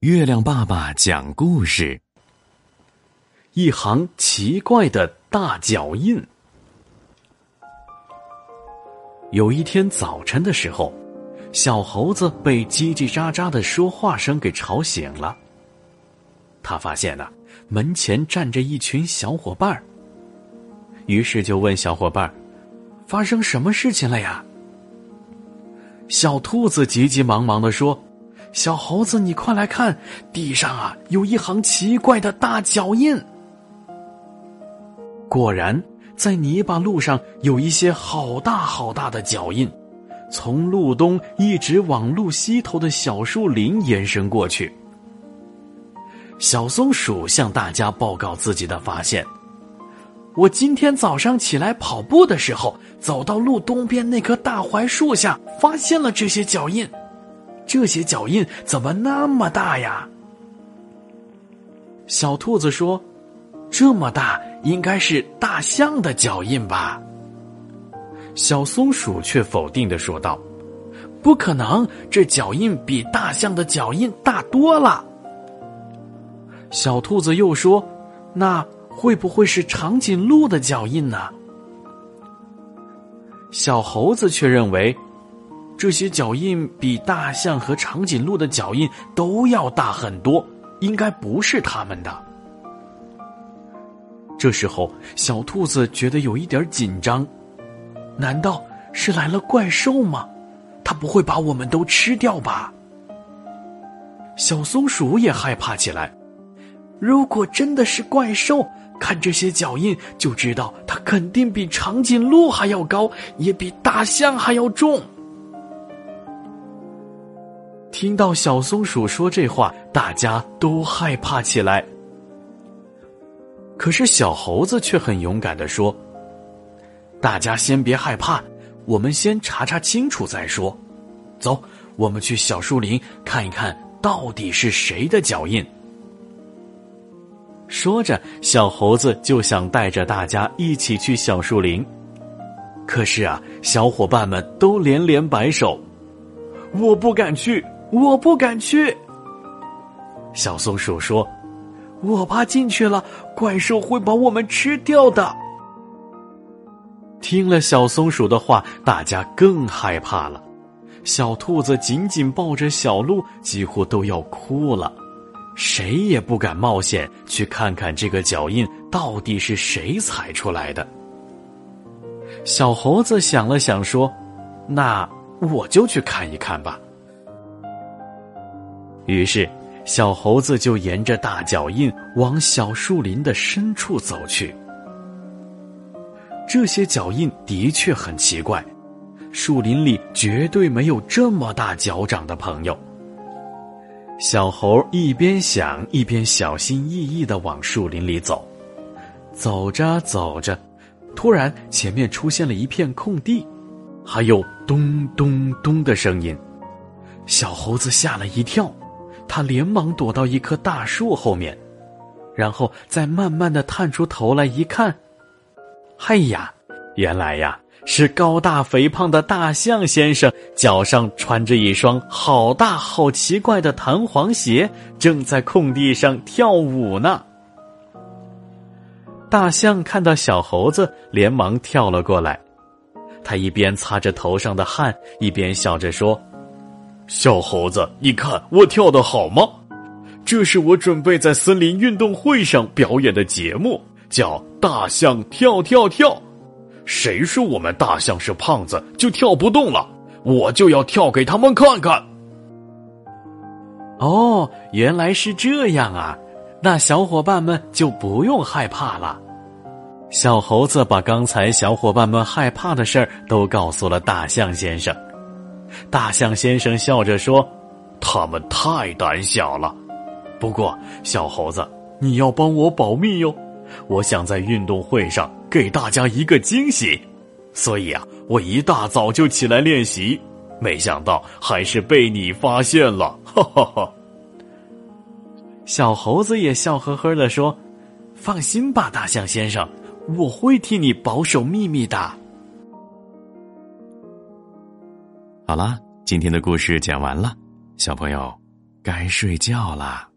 月亮爸爸讲故事：一行奇怪的大脚印。有一天早晨的时候，小猴子被叽叽喳喳的说话声给吵醒了。他发现呢，门前站着一群小伙伴儿于是就问小伙伴儿发生什么事情了呀？”小兔子急急忙忙的说。小猴子，你快来看，地上啊有一行奇怪的大脚印。果然，在泥巴路上有一些好大好大的脚印，从路东一直往路西头的小树林延伸过去。小松鼠向大家报告自己的发现：我今天早上起来跑步的时候，走到路东边那棵大槐树下，发现了这些脚印。这些脚印怎么那么大呀？小兔子说：“这么大，应该是大象的脚印吧？”小松鼠却否定的说道：“不可能，这脚印比大象的脚印大多了。”小兔子又说：“那会不会是长颈鹿的脚印呢？”小猴子却认为。这些脚印比大象和长颈鹿的脚印都要大很多，应该不是他们的。这时候，小兔子觉得有一点紧张，难道是来了怪兽吗？它不会把我们都吃掉吧？小松鼠也害怕起来。如果真的是怪兽，看这些脚印就知道它肯定比长颈鹿还要高，也比大象还要重。听到小松鼠说这话，大家都害怕起来。可是小猴子却很勇敢的说：“大家先别害怕，我们先查查清楚再说。走，我们去小树林看一看到底是谁的脚印。”说着，小猴子就想带着大家一起去小树林。可是啊，小伙伴们都连连摆手：“我不敢去。”我不敢去。小松鼠说：“我怕进去了，怪兽会把我们吃掉的。”听了小松鼠的话，大家更害怕了。小兔子紧紧抱着小鹿，几乎都要哭了。谁也不敢冒险去看看这个脚印到底是谁踩出来的。小猴子想了想，说：“那我就去看一看吧。”于是，小猴子就沿着大脚印往小树林的深处走去。这些脚印的确很奇怪，树林里绝对没有这么大脚掌的朋友。小猴一边想，一边小心翼翼的往树林里走。走着走着，突然前面出现了一片空地，还有咚咚咚的声音。小猴子吓了一跳。他连忙躲到一棵大树后面，然后再慢慢的探出头来一看，哎呀，原来呀是高大肥胖的大象先生，脚上穿着一双好大好奇怪的弹簧鞋，正在空地上跳舞呢。大象看到小猴子，连忙跳了过来，他一边擦着头上的汗，一边笑着说。小猴子，你看我跳的好吗？这是我准备在森林运动会上表演的节目，叫《大象跳跳跳》。谁说我们大象是胖子就跳不动了？我就要跳给他们看看。哦，原来是这样啊！那小伙伴们就不用害怕了。小猴子把刚才小伙伴们害怕的事儿都告诉了大象先生。大象先生笑着说：“他们太胆小了。不过，小猴子，你要帮我保密哟。我想在运动会上给大家一个惊喜，所以啊，我一大早就起来练习。没想到还是被你发现了，哈哈哈。”小猴子也笑呵呵的说：“放心吧，大象先生，我会替你保守秘密的。”好啦，今天的故事讲完了，小朋友，该睡觉了。